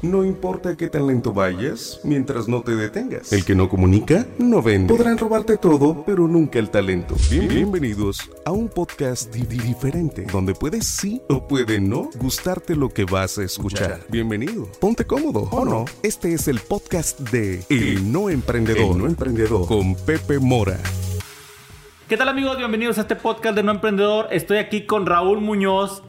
No importa qué tan lento vayas, mientras no te detengas. El que no comunica, no vende. Podrán robarte todo, pero nunca el talento. Bien- bienvenidos a un podcast di- di- diferente, donde puedes sí o puede no gustarte lo que vas a escuchar. Bienvenido. Ponte cómodo, ¿o no? Este es el podcast de El No Emprendedor. El No Emprendedor. Con Pepe Mora. ¿Qué tal amigos? Bienvenidos a este podcast de No Emprendedor. Estoy aquí con Raúl Muñoz,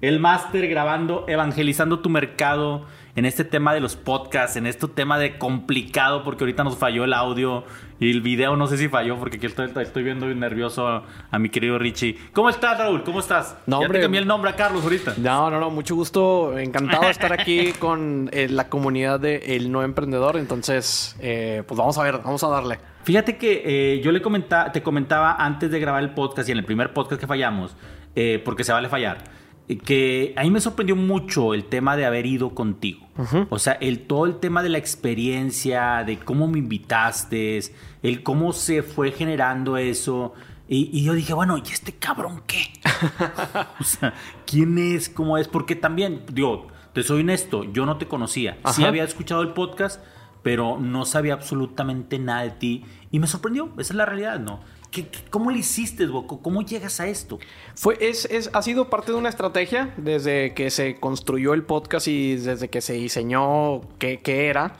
el máster grabando, evangelizando tu mercado en este tema de los podcasts, en este tema de complicado, porque ahorita nos falló el audio y el video no sé si falló, porque aquí estoy, estoy viendo nervioso a, a mi querido Richie. ¿Cómo estás Raúl? ¿Cómo estás? No, ya hombre. te cambié el nombre a Carlos ahorita. No, no, no, mucho gusto. Encantado de estar aquí con eh, la comunidad de El No Emprendedor. Entonces, eh, pues vamos a ver, vamos a darle. Fíjate que eh, yo le comentaba, te comentaba antes de grabar el podcast y en el primer podcast que fallamos, eh, porque se vale fallar, que a mí me sorprendió mucho el tema de haber ido contigo. O sea, el, todo el tema de la experiencia, de cómo me invitaste, el cómo se fue generando eso. Y, y yo dije, bueno, ¿y este cabrón qué? o sea, ¿quién es? ¿Cómo es? Porque también, digo, te soy honesto, yo no te conocía. Sí había escuchado el podcast, pero no sabía absolutamente nada de ti. Y me sorprendió, esa es la realidad, ¿no? ¿Qué, qué- cómo le hiciste, Boco? ¿Cómo llegas a esto? Fue, es, es, ha sido parte de una estrategia desde que se construyó el podcast y desde que se diseñó qué, qué era.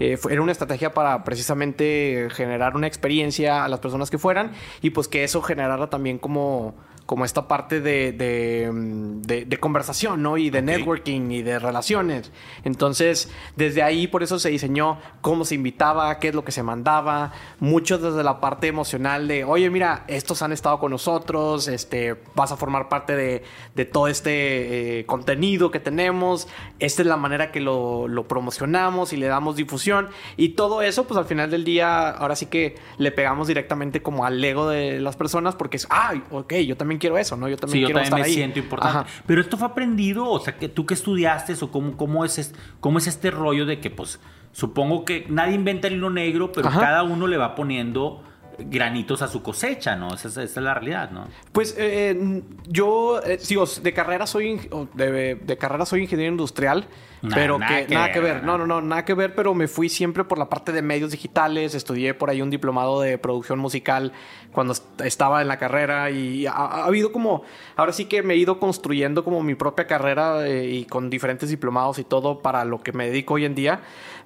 Eh, fue- era una estrategia para precisamente generar una experiencia a las personas que fueran y pues que eso generara también como, como esta parte de, de, mm, de- de conversación, ¿no? Y de Ok. networking y de relaciones. Entonces, desde ahí por eso se diseñó cómo se invitaba, qué es lo que se mandaba, mucho desde la parte emocional de, oye, mira, estos han estado con nosotros, este, vas a formar parte de, de todo este eh, contenido que tenemos, esta es la manera que lo, lo promocionamos y le damos difusión y todo eso, pues al final del día, ahora sí que le pegamos directamente como al ego de las personas porque es, ay, ok, yo también quiero eso, ¿no? Yo también Sí, yo quiero también estar me ahí. siento importante. Ajá. Pero esto fue aprendido, o sea, que tú que estudiaste o cómo, cómo, es, es- cómo es este rollo de que, pues, supongo que nadie inventa el hilo negro, pero Ajá. cada uno le va poniendo granitos a su cosecha, ¿no? Esa, es- esa es la realidad, ¿no? Pues eh, eh, yo, eh, digo, de carrera soy de, de carrera soy ingeniero industrial, Nah, pero nada que, que nada ver, que ver. No, no, no, nada que ver, pero me fui siempre por la parte de medios digitales, estudié por ahí un diplomado de producción musical cuando est- estaba en la carrera y ha, ha habido como, ahora sí que me he ido construyendo como mi propia carrera eh, y con diferentes diplomados y todo para lo que me dedico hoy en día.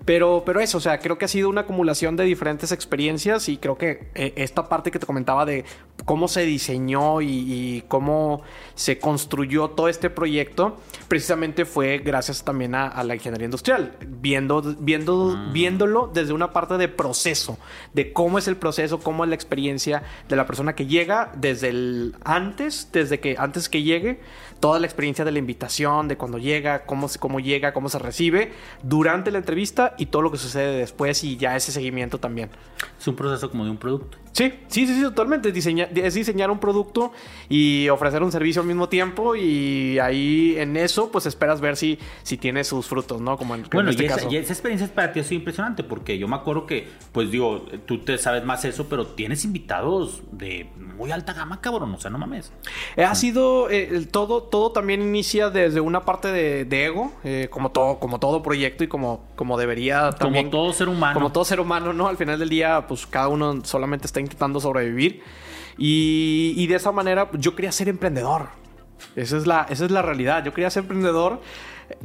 Pero, pero eso, o sea, creo que ha sido una acumulación de diferentes experiencias y creo que eh, esta parte que te comentaba de cómo se diseñó y, y cómo se construyó todo este proyecto, precisamente fue gracias también a, a la ingeniería industrial, viendo, viendo, viéndolo desde una parte de proceso, de cómo es el proceso, cómo es la experiencia de la persona que llega desde el antes, desde que antes que llegue, toda la experiencia de la invitación, de cuando llega, cómo, cómo llega, cómo se recibe, durante la entrevista y todo lo que sucede después y ya ese seguimiento también. Es un proceso como de un producto. Sí, sí, sí, sí, totalmente. Es diseñar, es diseñar un producto y ofrecer un servicio al mismo tiempo y ahí en eso pues esperas ver si, si tiene sus frutos, ¿no? Como en, Bueno, en este y, esa, caso. y esa experiencia para ti ha sido impresionante porque yo me acuerdo que, pues digo, tú te sabes más eso, pero tienes invitados de muy alta gama, cabrón, o sea, no mames. Eh, Ha sido eh, todo, todo también inicia desde una parte de, de ego, eh, como todo, como todo proyecto y como, como debería también. Como todo ser humano. Como todo ser humano, ¿no? Al final del día, pues cada uno solamente está intentando sobrevivir. Y, de esa manera, yo quería ser emprendedor. Esa es la, esa es la realidad. Yo quería ser emprendedor.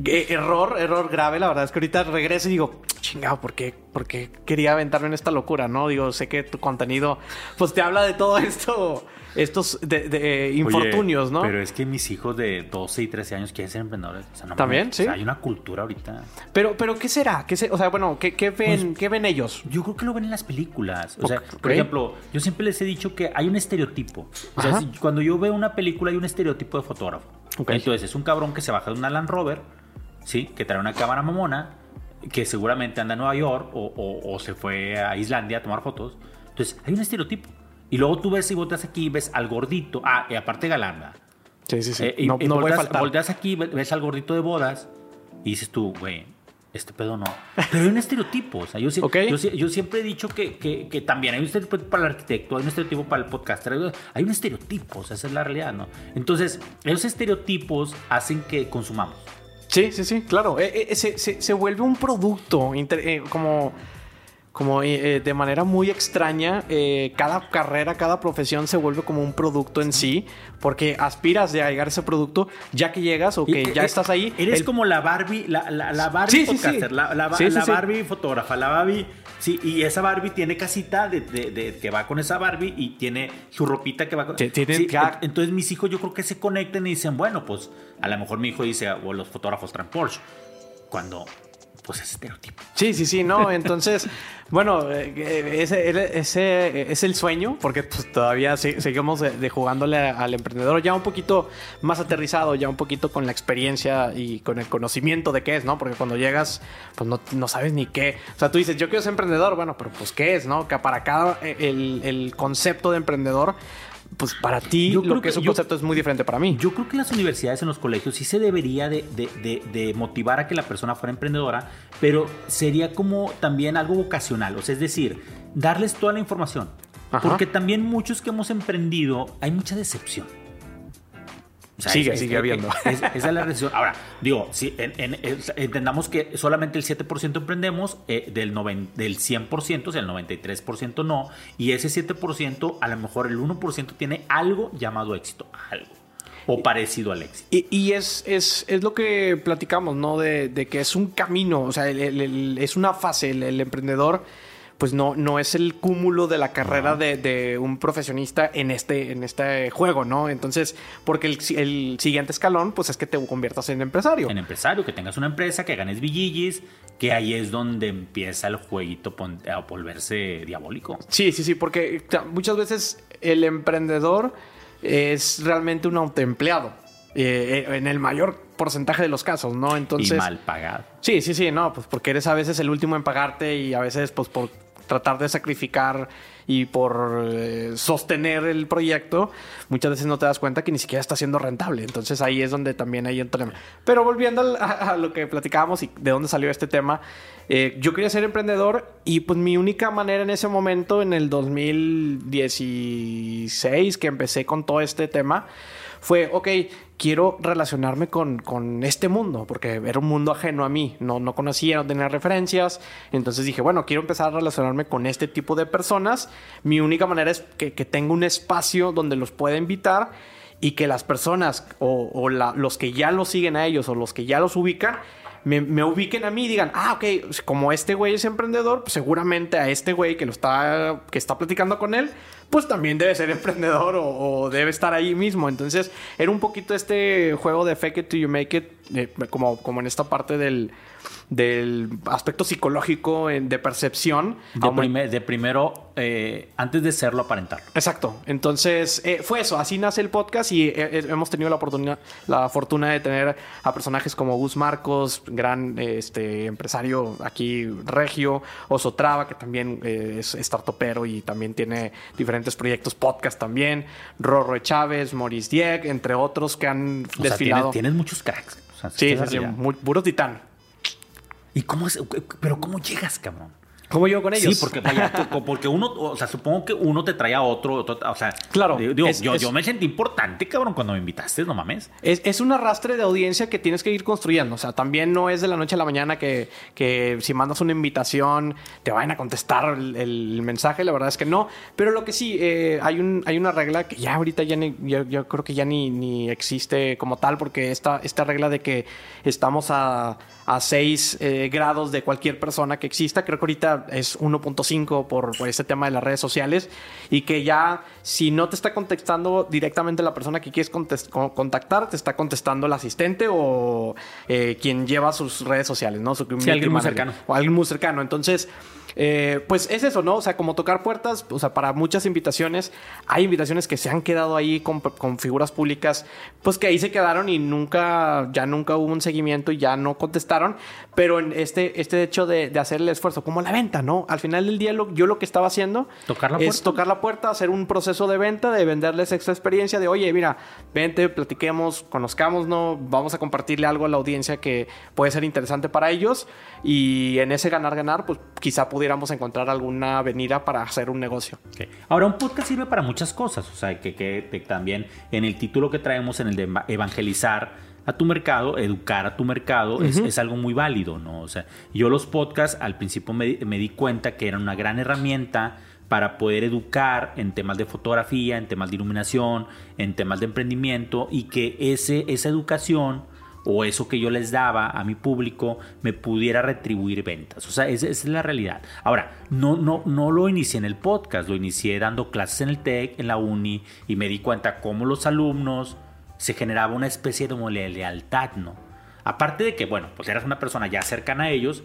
Eh, error, error grave. La verdad es que ahorita regreso y digo, chingado, ¿por qué, ¿por qué quería aventarme en esta locura? No, digo, sé que tu contenido, pues te habla de todo esto, estos de, de, eh, infortunios, Oye, ¿no? Pero es que mis hijos de 12 y 13 años quieren ser emprendedores. O sea, no ¿También? mames, ¿Sí? o sea, hay una cultura ahorita. Pero, pero ¿qué será? ¿Qué se- o sea, bueno, ¿qué, qué ven, Pues, ¿qué ven ellos? Yo creo que lo ven en las películas. O sea, Ok. por ejemplo, yo siempre les he dicho que hay un estereotipo. O sea, si- cuando yo veo una película hay un estereotipo de fotógrafo. Ok. Entonces es un cabrón que se baja de una Land Rover, ¿sí? Que trae una cámara mamona, que seguramente anda en Nueva York o, o- o se fue a Islandia a tomar fotos. Entonces hay un estereotipo. Y luego tú ves y volteas aquí y ves al gordito. Ah, y aparte galanda. Sí, sí, sí. Eh, y- no y no volteas, faltar. volteas aquí, ve- ves al gordito de bodas y dices tú, güey, este pedo no. Pero hay un estereotipo. O sea, yo, sí- Ok. yo, siempre he dicho que, que- que también hay un estereotipo para el arquitecto, hay un estereotipo para el podcaster, hay- un estereotipo, o sea, esa es la realidad, ¿no? Entonces, esos estereotipos hacen que consumamos. Sí, Sí, sí, claro. Eh, eh, se, se, se, vuelve un producto eh, como como eh, de manera muy extraña, eh, cada carrera, cada profesión se vuelve como un producto en sí, porque aspiras de llegar a ese producto ya que llegas o que ya estás ahí. Eres como la Barbie, la, la, Barbie podcaster, la, la, Barbie fotógrafa, la Barbie. Sí, y esa Barbie tiene casita de, de, que va con esa Barbie y tiene su ropita que va con. entonces mis hijos yo creo que se conectan y dicen, bueno, pues a lo mejor mi hijo dice, o los fotógrafos traen Porsche. Cuando pues es estereotipo. Sí, sí, sí, no. Entonces, bueno, eh, ese, es el sueño, porque pues, todavía seguimos jugándole al emprendedor ya un poquito más aterrizado, ya un poquito con la experiencia y con el conocimiento de qué es, ¿no? Porque cuando llegas, pues no, no sabes ni qué. O sea, tú dices, yo quiero ser emprendedor, bueno, pero pues qué es, ¿no? Que para cada eh, el concepto de emprendedor pues para ti yo creo que, ese concepto es muy diferente para mí. Yo creo que en las universidades, en los colegios, sí se debería de, motivar a que la persona fuera emprendedora, pero sería como también algo vocacional, o sea, es decir, darles toda la información. Porque también muchos que hemos emprendido, hay mucha decepción sigue, sigue habiendo. esa es la recesión. Ahora, digo, si entendamos que solamente el 7% emprendemos, eh, del, del 100%, o sea, el 93% no, y ese 7%, a lo mejor el 1% tiene algo llamado éxito, algo. O parecido al éxito. Y, es, es, es, lo que platicamos, ¿no? De, que es un camino, o sea, es una fase, el emprendedor pues no, no es el cúmulo de la carrera de, un profesionista en este, en este juego, ¿no? Entonces, porque el, siguiente escalón, pues es que te conviertas en empresario. En empresario, que tengas una empresa, que ganes billillis, que ahí es donde empieza el jueguito a volverse diabólico. Sí, sí, sí, porque muchas veces el emprendedor es realmente un autoempleado. Eh, en el mayor porcentaje de los casos, ¿no? Entonces. Y mal pagado. Sí, sí, sí, no, pues porque eres a veces el último en pagarte y a veces, pues por tratar de sacrificar y por eh, sostener el proyecto, muchas veces no te das cuenta que ni siquiera está siendo rentable. Entonces ahí es donde también hay un tema. Pero volviendo a, lo que platicábamos y de dónde salió este tema, eh, yo quería ser emprendedor y pues mi única manera en ese momento, en el 2016, que empecé con todo este tema, fue, ok, quiero relacionarme con, este mundo, porque era un mundo ajeno a mí, no, no conocía, no tenía referencias, entonces dije, bueno, quiero empezar a relacionarme con este tipo de personas, mi única manera es que, tenga un espacio donde los pueda invitar y que las personas o, los que ya los siguen a ellos o los que ya los ubican, me, ubiquen a mí y digan, ah, ok, como este güey es emprendedor, pues seguramente a este güey que lo está, que está platicando con él, pues también debe ser emprendedor o, debe estar ahí mismo. Entonces, era un poquito este juego de fake it till you make it, eh, como, como en esta parte del, del aspecto psicológico de percepción. De, primero, eh, antes de serlo, aparentar. Exacto. Entonces, eh, fue eso. Así nace el podcast y eh, hemos tenido la, oportunidad, la fortuna de tener a personajes como Gus Marcos, gran este, empresario aquí regio, Oso Traba, que también es startupero y también tiene diferentes proyectos, podcast también, Rorro Chávez, Maurice Dieg, entre otros que han desfilado. tienes, muchos cracks. Sí, sí, muy, puro titán. ¿Y cómo es? Pero ¿cómo llegas, cabrón? ¿Cómo yo con ellos? Sí, porque, porque uno, o sea, supongo que uno te trae a otro, o sea, claro. Digo, yo, yo, me sentí importante, cabrón, cuando me invitaste, no mames. Es, es, un arrastre de audiencia que tienes que ir construyendo. O sea, también no es de la noche a la mañana que, que si mandas una invitación te vayan a contestar el, mensaje. La verdad es que no. Pero lo que sí, eh, hay, un, hay una regla que ya ahorita ya ni, yo, creo que ya ni, ni existe como tal, porque esta, esta regla de que estamos a a 6 eh, grados de cualquier persona que exista. Creo que ahorita es 1.5 por, por este tema de las redes sociales y que ya si no te está contestando directamente la persona que quieres contactar, te está contestando el asistente o eh, quien lleva sus redes sociales, ¿no? Su alguien muy cercano. O alguien muy cercano. Entonces, eh, pues es eso, ¿no? O sea, como tocar puertas, o sea, para muchas invitaciones, hay invitaciones que se han quedado ahí con, figuras públicas, pues que ahí se quedaron y nunca, ya nunca hubo un seguimiento y ya no contestaron, pero en este, este hecho de, hacer el esfuerzo, como la venta, ¿no? Al final del día, yo lo que estaba haciendo ¿Tocar la es tocar la puerta, hacer un proceso de venta, de venderles esta experiencia, de oye, mira, vente, platiquemos, conozcamos, ¿no? Vamos a compartirle algo a la audiencia que puede ser interesante para ellos y en ese ganar-ganar, pues quizá pudiéramos encontrar alguna avenida para hacer un negocio. Ahora, un podcast sirve para muchas cosas, o sea, que, que, también en el título que traemos, en el de evangelizar, a tu mercado, educar a tu mercado, es, algo muy válido, ¿no? O sea, yo los podcasts al principio me, di cuenta que eran una gran herramienta para poder educar en temas de fotografía, en temas de iluminación, en temas de emprendimiento y que ese, esa educación o eso que yo les daba a mi público me pudiera retribuir ventas. O sea, esa, es la realidad. Ahora, no, no, no lo inicié en el podcast, lo inicié dando clases en el TEC, en la uni, y me di cuenta cómo los alumnos se generaba una especie de lealtad, ¿no? Aparte de que, bueno, pues eras una persona ya cercana a ellos,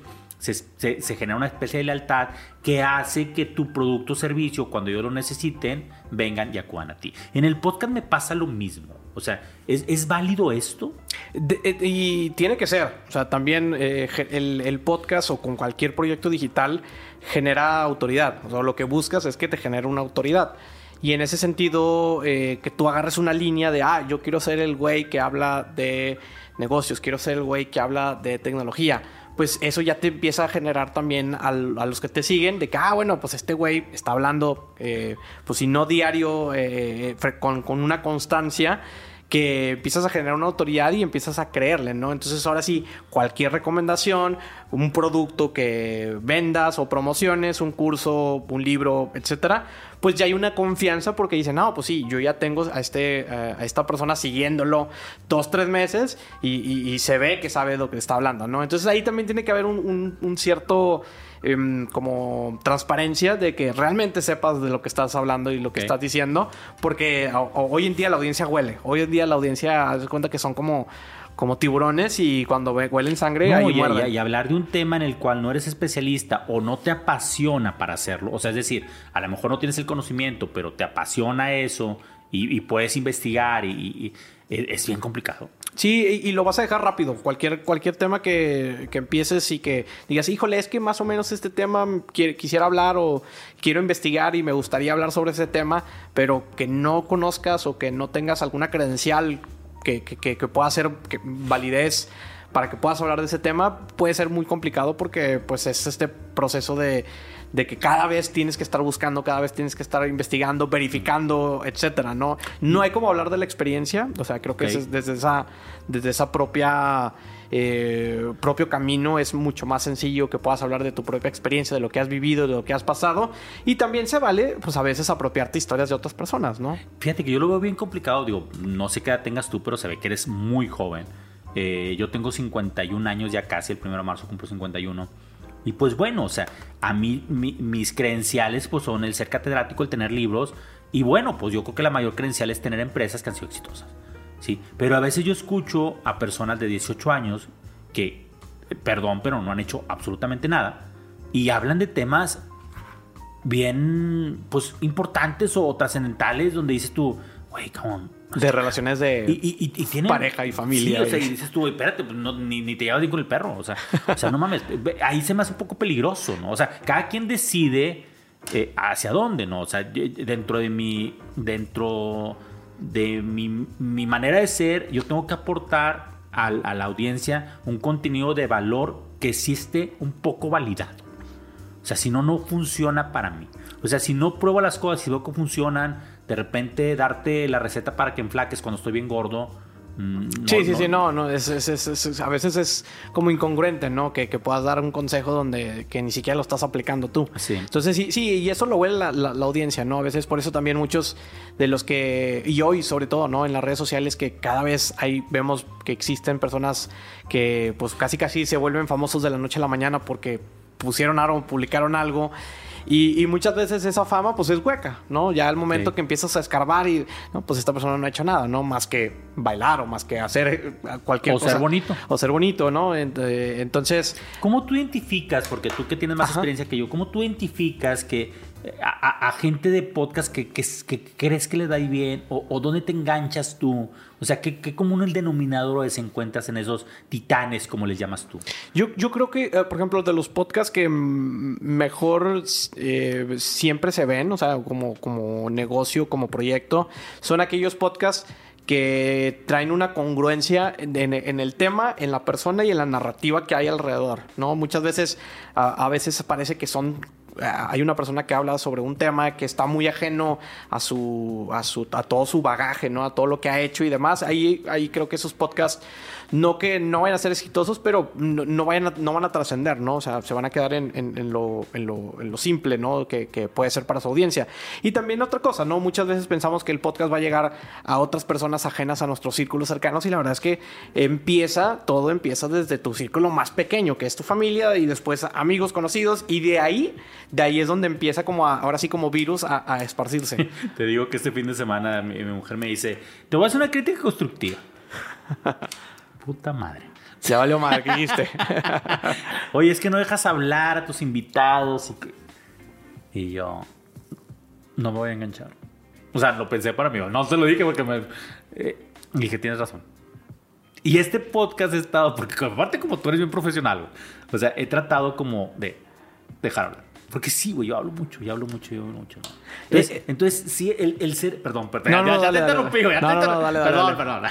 se, genera una especie de lealtad que hace que tu producto o servicio, cuando ellos lo necesiten, vengan y acudan a ti. En el podcast me pasa lo mismo. O sea, ¿es, válido esto? Eh, y tiene que ser. O sea, también eh, el, podcast o con cualquier proyecto digital genera autoridad. O sea, lo que buscas es que te genere una autoridad. Y en ese sentido, eh, que tú agarres una línea de, ah, yo quiero ser el güey que habla de negocios, quiero ser el güey que habla de tecnología. Pues eso ya te empieza a generar también a los que te siguen de que, ah, bueno, pues este güey está hablando, eh, pues si no diario, eh, con, con una constancia que empiezas a generar una autoridad y empiezas a creerle, ¿no? Entonces ahora sí, cualquier recomendación, un producto que vendas o promociones, un curso, un libro, etcétera, pues ya hay una confianza porque dicen, no, pues sí, yo ya tengo a, este, eh, a esta persona siguiéndolo dos, tres meses y, se ve que sabe lo que está hablando, ¿no? Entonces ahí también tiene que haber un, cierto em, como transparencia de que realmente sepas de lo que estás hablando y lo que estás diciendo, porque hoy en día la audiencia huele, hoy en día la audiencia se cuenta que son como como tiburones y cuando huelen sangre no, y, y, hablar de un tema en el cual no eres especialista o no te apasiona para hacerlo. O sea, es decir, a lo mejor no tienes el conocimiento, pero te apasiona eso y, puedes investigar y, es bien complicado. Sí, y, lo vas a dejar rápido. Cualquier, cualquier tema que, que, empieces y que digas, híjole, es que más o menos este tema quisiera hablar o quiero investigar y me gustaría hablar sobre ese tema, pero que no conozcas o que no tengas alguna credencial que, que, pueda ser validez para que puedas hablar de ese tema puede ser muy complicado porque pues es este proceso de, de, que cada vez tienes que estar buscando, cada vez tienes que estar investigando, verificando, etcétera, ¿no? No hay como hablar de la experiencia, o sea, creo que es desde esa, desde esa propia eh, propio camino es mucho más sencillo que puedas hablar de tu propia experiencia, de lo que has vivido, de lo que has pasado. Y también se vale, pues a veces apropiarte historias de otras personas, ¿no? Fíjate que yo lo veo bien complicado. Digo, no sé qué edad tengas tú, pero se ve que eres muy joven. Eh, yo tengo 51 años ya casi, el 1 de marzo cumplo 51. Y pues bueno, o sea, a mí mis credenciales pues son el ser catedrático, el tener libros. Y bueno, pues yo creo que la mayor credencial es tener empresas que han sido exitosas. ¿sí? Pero a veces yo escucho a personas de 18 años que, perdón, pero no han hecho absolutamente nada y hablan de temas bien, pues, importantes o trascendentales donde dices tú, güey, come De relaciones de y, pareja y familia. Sí, o sea, y dices tú, espérate, pues, ni, te llevas bien con el perro. O sea, o sea, no mames. Ahí se me hace un poco peligroso, ¿no? O sea, cada quien decide eh, hacia dónde, ¿no? O sea, dentro de mi. Dentro de mi, manera de ser, yo tengo que aportar a, la audiencia un contenido de valor que sí esté un poco validado. O sea, si no, no funciona para mí. O sea, si no pruebo las cosas y veo que funcionan, de repente darte la receta para que enflaques cuando estoy bien gordo, Mm, sí, sí, sí, no, no, es, a veces es como incongruente, ¿no? Que, puedas dar un consejo donde que ni siquiera lo estás aplicando tú. Sí. Entonces, sí, sí, y eso lo huele la, la, audiencia, ¿no? A veces por eso también muchos de los que, y hoy sobre todo, ¿no? En las redes sociales que cada vez hay, vemos que existen personas que pues casi casi se vuelven famosos de la noche a la mañana porque pusieron algo, publicaron algo y, muchas veces esa fama pues es hueca, ¿no? Ya al momento que empiezas a escarbar y, no, pues esta persona no ha hecho nada, ¿no? Más que bailar o más que hacer eh, cualquier cosa. O ser bonito. O ser bonito, ¿no? Eh, entonces... ¿Cómo tú identificas, porque tú que tienes más experiencia que yo, cómo tú identificas que a, gente de podcast que, crees que le da bien o, dónde te enganchas tú? O sea, ¿qué, qué común el denominador se encuentras en esos titanes, como les llamas tú? Yo, yo creo que, eh, por ejemplo, de los podcasts que mejor eh, siempre se ven, o sea, como, como negocio, como proyecto, son aquellos podcasts que traen una congruencia en, el tema, en la persona y en la narrativa que hay alrededor, ¿no? Muchas veces, a, veces parece que son hay una persona que habla sobre un tema que está muy ajeno a su, a su, a todo su bagaje, ¿no? A todo lo que ha hecho y demás. Ahí, ahí creo que esos podcasts no que no vayan a ser exitosos, pero no, vayan no van a trascender, ¿no? O sea, se van a quedar en, en, lo, en, lo, en lo, simple, ¿no? Que, que, puede ser para su audiencia. Y también otra cosa, ¿no? Muchas veces pensamos que el podcast va a llegar a otras personas ajenas a nuestros círculos cercanos y la verdad es que empieza, todo empieza desde tu círculo más pequeño, que es tu familia y después amigos conocidos y de ahí, de ahí es donde empieza como ahora sí como virus a, a esparcirse. Te digo que este fin de semana mi, mi mujer me dice, te voy a hacer una crítica constructiva. puta madre. Se valió madre, ¿qué dijiste? Oye, es que no dejas hablar a tus invitados. Y, yo, no me voy a enganchar. O sea, lo pensé para mí. No se lo dije porque me. Eh, dije, tienes razón. Y este podcast he estado, porque aparte como tú eres bien profesional, o sea, he tratado como de dejar hablar. Porque sí, güey, yo hablo mucho, yo hablo mucho, yo hablo mucho. Entonces, eh, entonces sí, el, el, ser. Perdón, perdón. No, ya, no, te interrumpí, güey. Perdón, perdón.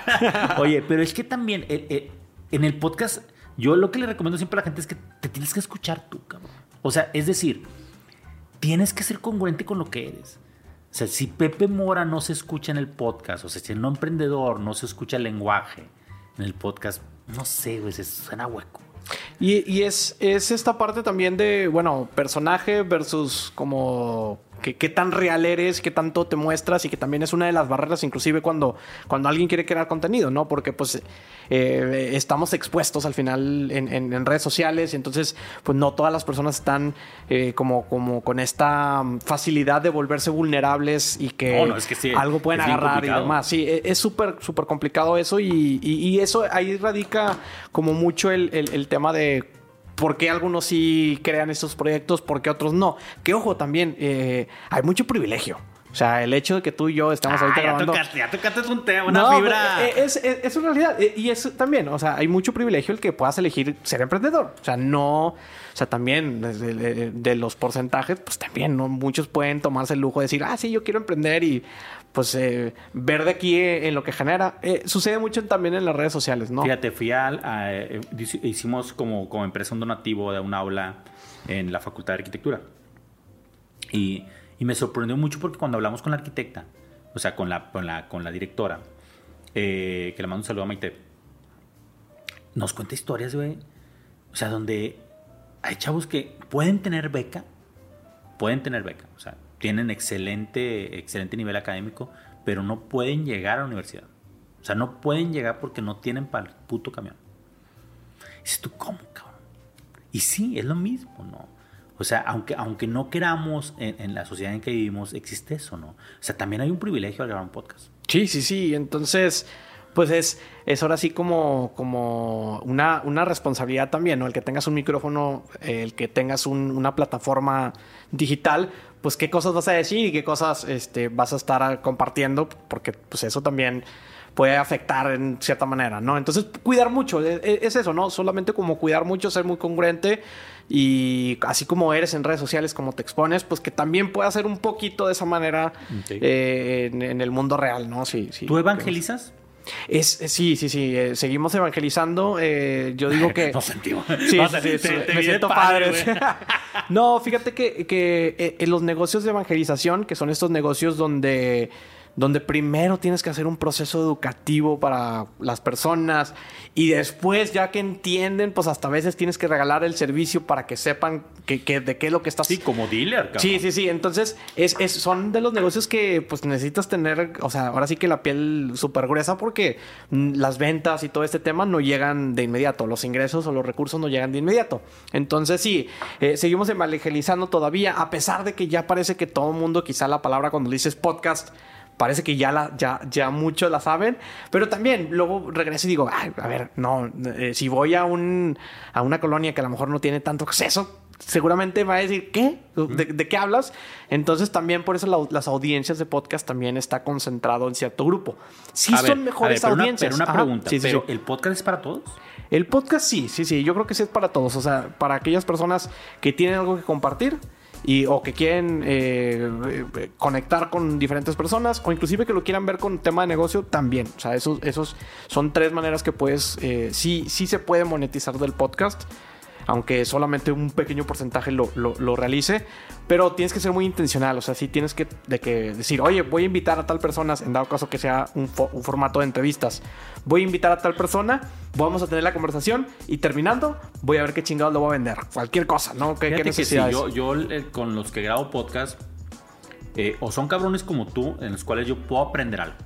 Oye, pero es que también en el podcast, yo lo que le recomiendo siempre a la gente es que te tienes que escuchar tú, cabrón. O sea, es decir, tienes que ser congruente con lo que eres. O sea, si Pepe Mora no se escucha en el podcast, o sea, si el no emprendedor no se escucha el lenguaje en el podcast, no sé, güey, se suena hueco. Y, es, es esta parte también de, bueno, personaje versus como qué tan real eres, qué tanto te muestras y que también es una de las barreras inclusive cuando, cuando alguien quiere crear contenido, ¿no? Porque pues eh, estamos expuestos al final en, redes sociales y entonces pues no todas las personas están eh, como, como con esta facilidad de volverse vulnerables y que, algo pueden agarrar y demás. Sí, e, es súper, súper complicado eso y, eso ahí radica como mucho el, el tema de por qué algunos sí crean estos proyectos, por qué otros no. Que ojo, también eh, hay mucho privilegio. O sea, el hecho de que tú y yo estamos ahorita ya grabando... Tocaste, ya tocaste un tema, una fibra... Eh, es, es, es, una realidad. Eh, y es también, o sea, hay mucho privilegio el que puedas elegir ser emprendedor. O sea, no... O sea, también de, de los porcentajes, pues también, ¿no? Muchos pueden tomarse el lujo de decir, ah, sí, yo quiero emprender y pues eh, ver de aquí eh, en lo que genera. Eh, sucede mucho también en las redes sociales, ¿no? Fíjate, fui al, hicimos como, como empresa un donativo de un aula en la Facultad de Arquitectura. Y, y, me sorprendió mucho porque cuando hablamos con la arquitecta, o sea, con la, con la, con la directora, que le mando un saludo a Maite, nos cuenta historias, güey. O sea, donde hay chavos que pueden tener beca, pueden tener beca, o sea, tienen excelente, excelente nivel académico, pero no pueden llegar a la universidad. O sea, no pueden llegar porque no tienen para el puto camión. Dices tú, ¿cómo, cabrón? Y sí, es lo mismo, ¿no? O sea, aunque, aunque no queramos en, la sociedad en que vivimos, existe eso, ¿no? O sea, también hay un privilegio al grabar un podcast. Sí, sí, sí. Entonces, pues es, es ahora sí como, como una, una responsabilidad también, ¿no? El que tengas un micrófono, el que tengas una plataforma digital, pues qué cosas vas a decir y qué cosas este, vas a estar compartiendo, porque pues eso también puede afectar en cierta manera, ¿no? Entonces, cuidar mucho, e, e, es, eso, ¿no? Solamente como cuidar mucho, ser muy congruente y así como eres en redes sociales, como te expones, pues que también pueda ser un poquito de esa manera eh, en, el mundo real, ¿no? Sí, sí. ¿Tú evangelizas? Es, sí, sí, sí. Eh, seguimos evangelizando. Eh, yo digo que. Nos sentimos. Sí, sí, sí, me siento padre. no, fíjate que, que eh, en los negocios de evangelización, que son estos negocios donde donde primero tienes que hacer un proceso educativo para las personas y después ya que entienden, pues hasta a veces tienes que regalar el servicio para que sepan que, de qué es lo que estás... Sí, como dealer, cabrón. Sí, sí, sí. Entonces, es, son de los negocios que pues necesitas tener, o sea, ahora sí que la piel súper gruesa porque mm, las ventas y todo este tema no llegan de inmediato, los ingresos o los recursos no llegan de inmediato. Entonces, sí, eh, seguimos evangelizando todavía, a pesar de que ya parece que todo el mundo, quizá la palabra cuando dices podcast, parece que ya, la, ya, ya muchos la saben, pero también luego regreso y digo, a ver, no, eh, si voy a, un, a una colonia que a lo mejor no tiene tanto acceso, seguramente va a decir, ¿qué? ¿De, qué hablas? Entonces también por eso las audiencias de podcast también está concentrado en cierto grupo. Sí son mejores audiencias. pero una pregunta, ¿pero el podcast es para todos? El podcast sí, sí, sí, yo creo que sí es para todos, o sea, para aquellas personas que tienen algo que compartir, y, o que quieren eh, eh, conectar con diferentes personas o inclusive que lo quieran ver con tema de negocio también. O sea, esos, esos son tres maneras que puedes, eh, sí, sí se puede monetizar del podcast. Aunque solamente un pequeño porcentaje lo, lo, realice, pero tienes que ser muy intencional, o sea, sí tienes que, de que decir, oye, voy a invitar a tal persona, en dado caso que sea un, un, formato de entrevistas, voy a invitar a tal persona, vamos a tener la conversación y terminando, voy a ver qué chingados lo voy a vender, cualquier cosa, ¿no? ¿Qué, qué necesidades? yo, yo eh, con los que grabo podcast, eh, o son cabrones como tú, en los cuales yo puedo aprender algo,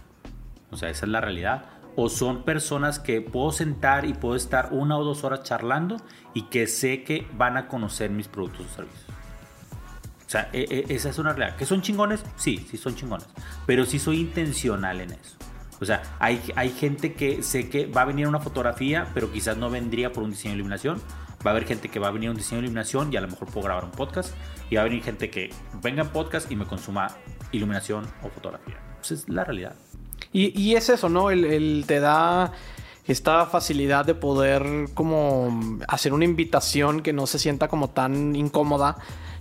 o sea, esa es la realidad o son personas que puedo sentar y puedo estar una o dos horas charlando y que sé que van a conocer mis productos o servicios. O sea, e, e, esa es una realidad. ¿Que son chingones? Sí, sí son chingones. Pero sí soy intencional en eso. O sea, hay, hay gente que sé que va a venir una fotografía, pero quizás no vendría por un diseño de iluminación. Va a haber gente que va a venir a un diseño de iluminación y a lo mejor puedo grabar un podcast. Y va a venir gente que venga en podcast y me consuma iluminación o fotografía. Esa es la realidad. Y, es eso, ¿no? El, te da esta facilidad de poder como hacer una invitación que no se sienta como tan incómoda.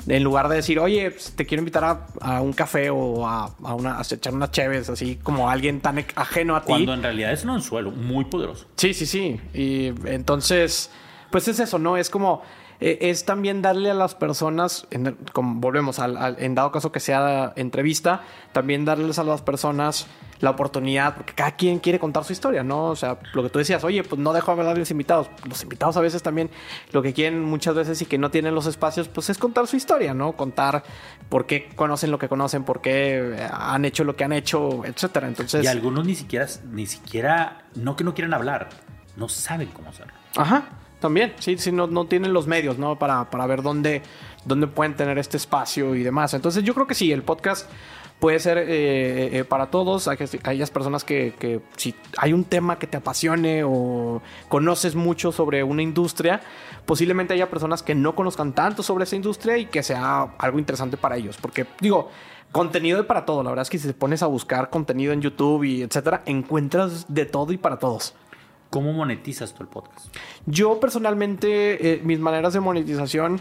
En lugar de decir, oye, pues, te quiero invitar a, un café o a, una, echar unas cheves, así como alguien tan ajeno a ti. Cuando en realidad es un anzuelo muy poderoso. Sí, sí, sí. Y entonces, pues es eso, ¿no? Es como eh, es también darle a las personas, como volvemos al, en dado caso que sea entrevista, también darles a las personas la oportunidad, porque cada quien quiere contar su historia, ¿no? O sea, lo que tú decías, oye, pues no dejo hablar a los invitados. Los invitados a veces también lo que quieren muchas veces y que no tienen los espacios, pues es contar su historia, ¿no? Contar por qué conocen lo que conocen, por qué han hecho lo que han hecho, etcétera. Entonces. Y algunos ni siquiera, ni siquiera, no que no quieran hablar, no saben cómo hacerlo. Ajá. También, sí, sí, no, no tienen los medios, ¿no? Para, para ver dónde, dónde pueden tener este espacio y demás. Entonces yo creo que sí, el podcast puede ser eh, eh, para todos, aquellas personas que, que, si hay un tema que te apasione o conoces mucho sobre una industria, posiblemente haya personas que no conozcan tanto sobre esa industria y que sea algo interesante para ellos. Porque digo, contenido hay para todo, la verdad es que si te pones a buscar contenido en YouTube y etcétera, encuentras de todo y para todos. ¿Cómo monetizas tú el podcast? Yo personalmente, eh, mis maneras de monetización,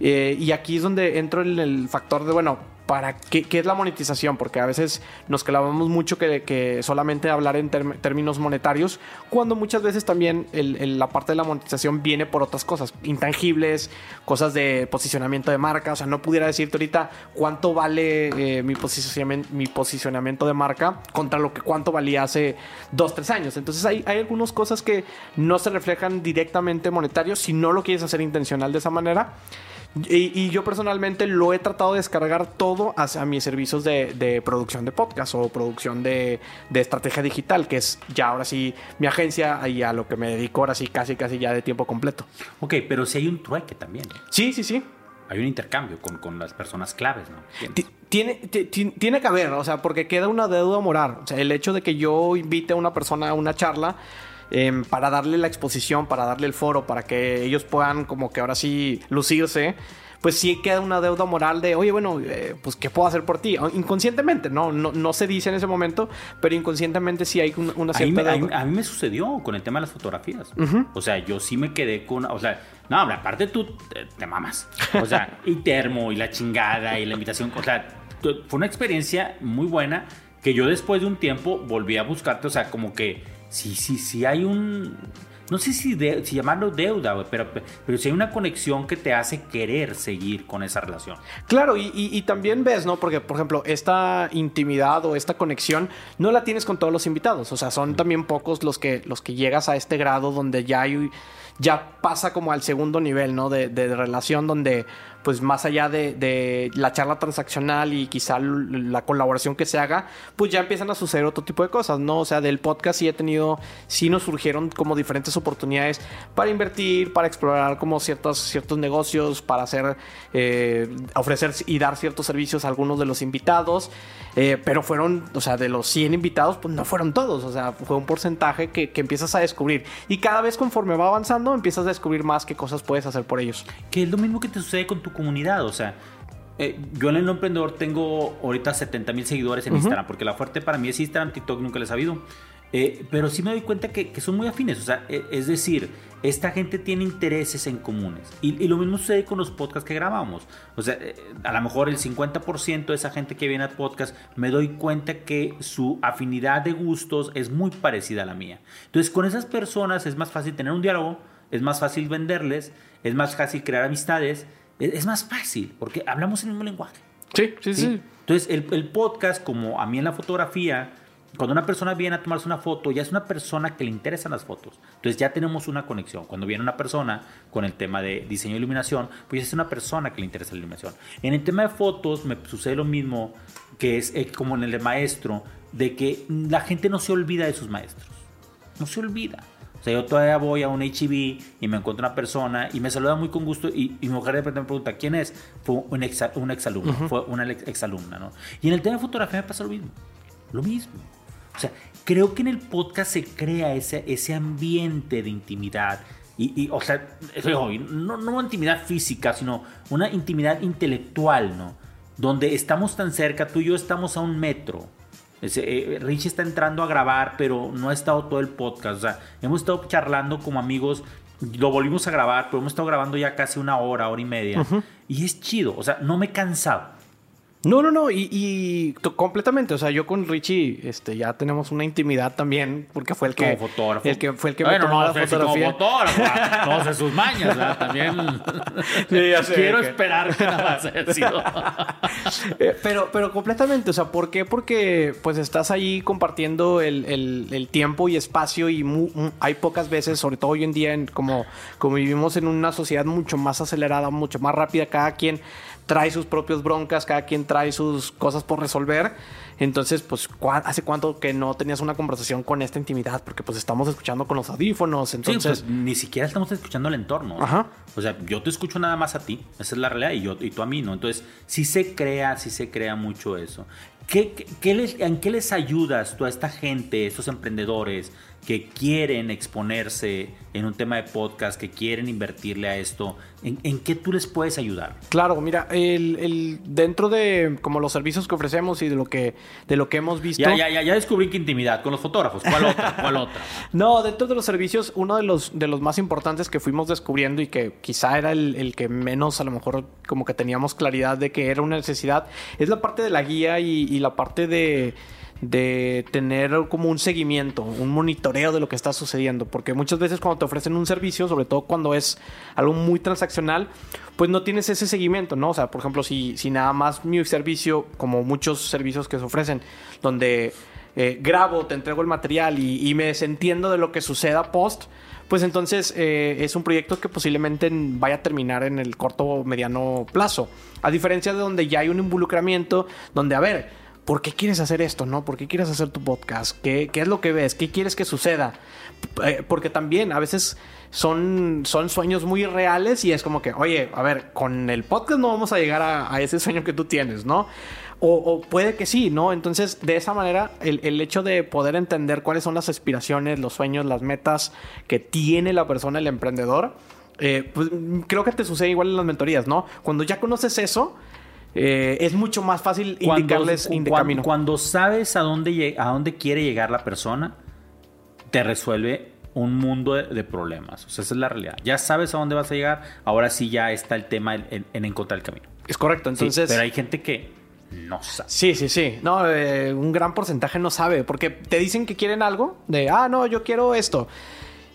eh, y aquí es donde entro en el factor de, bueno, para qué, es la monetización, porque a veces nos clavamos mucho que, que solamente hablar en términos monetarios, cuando muchas veces también la parte de la monetización viene por otras cosas, intangibles, cosas de posicionamiento de marca, o sea, no pudiera decirte ahorita cuánto vale eh, mi, posicionamiento, mi posicionamiento de marca contra lo que cuánto valía hace dos, tres años. Entonces hay, hay algunas cosas que no se reflejan directamente monetarios si no lo quieres hacer intencional de esa manera. Y, yo personalmente lo he tratado de descargar todo hacia mis servicios de, producción de podcast o producción de, estrategia digital, que es ya ahora sí mi agencia y a lo que me dedico ahora sí casi casi ya de tiempo completo. Ok, pero si hay un trueque también. Sí, sí, sí. Hay un intercambio con, las personas claves, ¿no? Tiene, tiene que haber, o sea, porque queda una deuda moral. O sea, el hecho de que yo invite a una persona a una charla Em, para darle la exposición, para darle el foro, para que ellos puedan como que ahora sí lucirse, pues sí queda una deuda moral de, oye, bueno, eh, pues ¿qué puedo hacer por ti? Inconscientemente, ¿no? No, no se dice en ese momento, pero inconscientemente sí hay una, cierta a mí, A, mí, me sucedió con el tema de las fotografías. O sea, yo sí me quedé con, o sea, no, aparte tú te, te mamas. O sea, y termo y la chingada y la invitación, o sea, fue una experiencia muy buena que yo después de un tiempo volví a buscarte, o sea, como que sí, sí, sí hay un... No sé si, si llamarlo deuda, pero, pero si hay una conexión que te hace querer seguir con esa relación. Claro, y, también ves, ¿no? Porque, por ejemplo, esta intimidad o esta conexión no la tienes con todos los invitados. O sea, son también pocos los que, los que llegas a este grado donde ya hay ya pasa como al segundo nivel, ¿no? De, de relación donde pues más allá de, la charla transaccional y quizá la colaboración que se haga, pues ya empiezan a suceder otro tipo de cosas, ¿no? O sea, del podcast sí he tenido, sí nos surgieron como diferentes oportunidades para invertir, para explorar como ciertos, ciertos negocios, para hacer, eh, ofrecer y dar ciertos servicios a algunos de los invitados, eh, pero fueron, o sea, de los 100 invitados, pues no fueron todos, o sea, fue un porcentaje que, que empiezas a descubrir y cada vez conforme va avanzando empiezas a descubrir más qué cosas puedes hacer por ellos. Que es lo mismo que te sucede con tu comunidad. O sea, eh, yo en el emprendedor tengo ahorita 70 mil seguidores en Instagram, porque la fuerte para mí es Instagram, TikTok nunca les ha habido. Eh, pero sí me doy cuenta que, son muy afines. O sea, e, es decir, esta gente tiene intereses en comunes. Y, lo mismo sucede con los podcasts que grabamos. O sea, eh, a lo mejor el 50% de esa gente que viene al podcast, me doy cuenta que su afinidad de gustos es muy parecida a la mía. Entonces, con esas personas es más fácil tener un diálogo es más fácil venderles, es más fácil crear amistades, es, más fácil, porque hablamos el mismo lenguaje. Sí, sí, sí. Entonces, el, el podcast, como a mí en la fotografía, cuando una persona viene a tomarse una foto, ya es una persona que le interesan las fotos. Entonces ya tenemos una conexión. Cuando viene una persona con el tema de diseño e iluminación, pues ya es una persona que le interesa la iluminación. En el tema de fotos me sucede lo mismo que es eh, como en el de maestro, de que la gente no se olvida de sus maestros. No se olvida. O sea, yo todavía voy a un HB y me encuentro una persona y me saluda muy con gusto y, y mi mujer de repente me pregunta, ¿quién es? Fue un, ex, un exalumno, fue una ex- exalumna, ¿no? Y en el tema de fotografía me pasa lo mismo. Lo mismo. O sea, creo que en el podcast se crea ese, ese ambiente de intimidad. Y, y, o sea, no, no intimidad física, sino una intimidad intelectual, ¿no? Donde estamos tan cerca, tú y yo estamos a un metro. Eh, Richie está entrando a grabar, pero no ha estado todo el podcast. O sea, hemos estado charlando como amigos. Lo volvimos a grabar, pero hemos estado grabando ya casi una hora, hora y media. Y es chido. O sea, no me he cansado. No, no, no, y, completamente. O sea, yo con Richie este, ya tenemos una intimidad también, porque fue el que. como fotógrafo. El que fue el que Bueno, me tomó no la fotografía. como fotógrafo, no sé sus mañas, ¿verdad? También Sí, ya sé quiero que- esperar que nada más haya sido. Eh, pero, pero completamente, o sea, ¿por qué? Porque pues estás ahí compartiendo el, el- el tiempo y espacio y mu- mu- hay pocas veces, sobre todo hoy en día, en, como, como vivimos en una sociedad mucho más acelerada, mucho más rápida, cada quien trae sus propios broncas, cada quien trae sus cosas por resolver. Entonces, pues, ¿cuá- ¿hace cuánto que no tenías una conversación con esta intimidad? Porque pues estamos escuchando con los audífonos, Sí, entonces... pues, ni siquiera estamos escuchando el entorno. ¿no? Ajá. O sea, yo te escucho nada más a ti, esa es la realidad, y, yo, y tú a mí, ¿no? Entonces, sí se crea, sí se crea mucho eso. ¿Qué, qué- qué les, ¿En qué les ayudas tú a esta gente, estos emprendedores que quieren exponerse en un tema de podcast, que quieren invertirle a esto? ¿En, en qué tú les puedes ayudar? Claro, mira, el, el- dentro de como los servicios que ofrecemos y de lo que, de lo que hemos visto... Ya, ya, ya, ya descubrí que intimidad con los fotógrafos. ¿Cuál otra? ¿Cuál otra? No, dentro de los servicios, uno de los, de los más importantes que fuimos descubriendo y que quizá era el, el que menos a lo mejor como que teníamos claridad de que era una necesidad, es la parte de la guía y, y la parte de, de tener como un seguimiento, un monitoreo de lo que está sucediendo. Porque muchas veces cuando te ofrecen un servicio, sobre todo cuando es algo muy transaccional, pues no tienes ese seguimiento, ¿no? O sea, por ejemplo, si, si nada más mi servicio, como muchos servicios que se ofrecen, donde eh, grabo, te entrego el material y, me desentiendo de lo que suceda post, pues entonces eh, es un proyecto que posiblemente en- vaya a terminar en el corto o mediano plazo. A diferencia de donde ya hay un involucramiento, donde, a ver, ¿por qué quieres hacer esto? ¿No? ¿Por qué quieres hacer tu podcast? ¿Qué, es lo que ves? ¿Qué quieres que suceda? Eh, porque también a veces son, son sueños muy reales y es como que, oye, a ver, con el podcast no vamos a llegar a, ese sueño que tú tienes, ¿no? O, puede que sí, ¿no? Entonces, de esa manera, el, el hecho de poder entender cuáles son las aspiraciones, los sueños, las metas que tiene la persona, el emprendedor, eh, pues creo que te sucede igual en las mentorías, ¿no? Cuando ya conoces eso, eh, es mucho más fácil indicarles cu- in- de cuan- camino. cuando sabes a dónde, a dónde quiere llegar la persona, te resuelve un mundo de, de problemas. O sea, esa es la realidad. Ya sabes a dónde vas a llegar, ahora sí ya está el tema en, en- en encontrar el camino. Es correcto, Sí, entonces... pero hay gente que no sabe. Sí, sí, sí. No, eh, un gran porcentaje no sabe, porque te dicen que quieren algo, de, ah, no, yo quiero esto.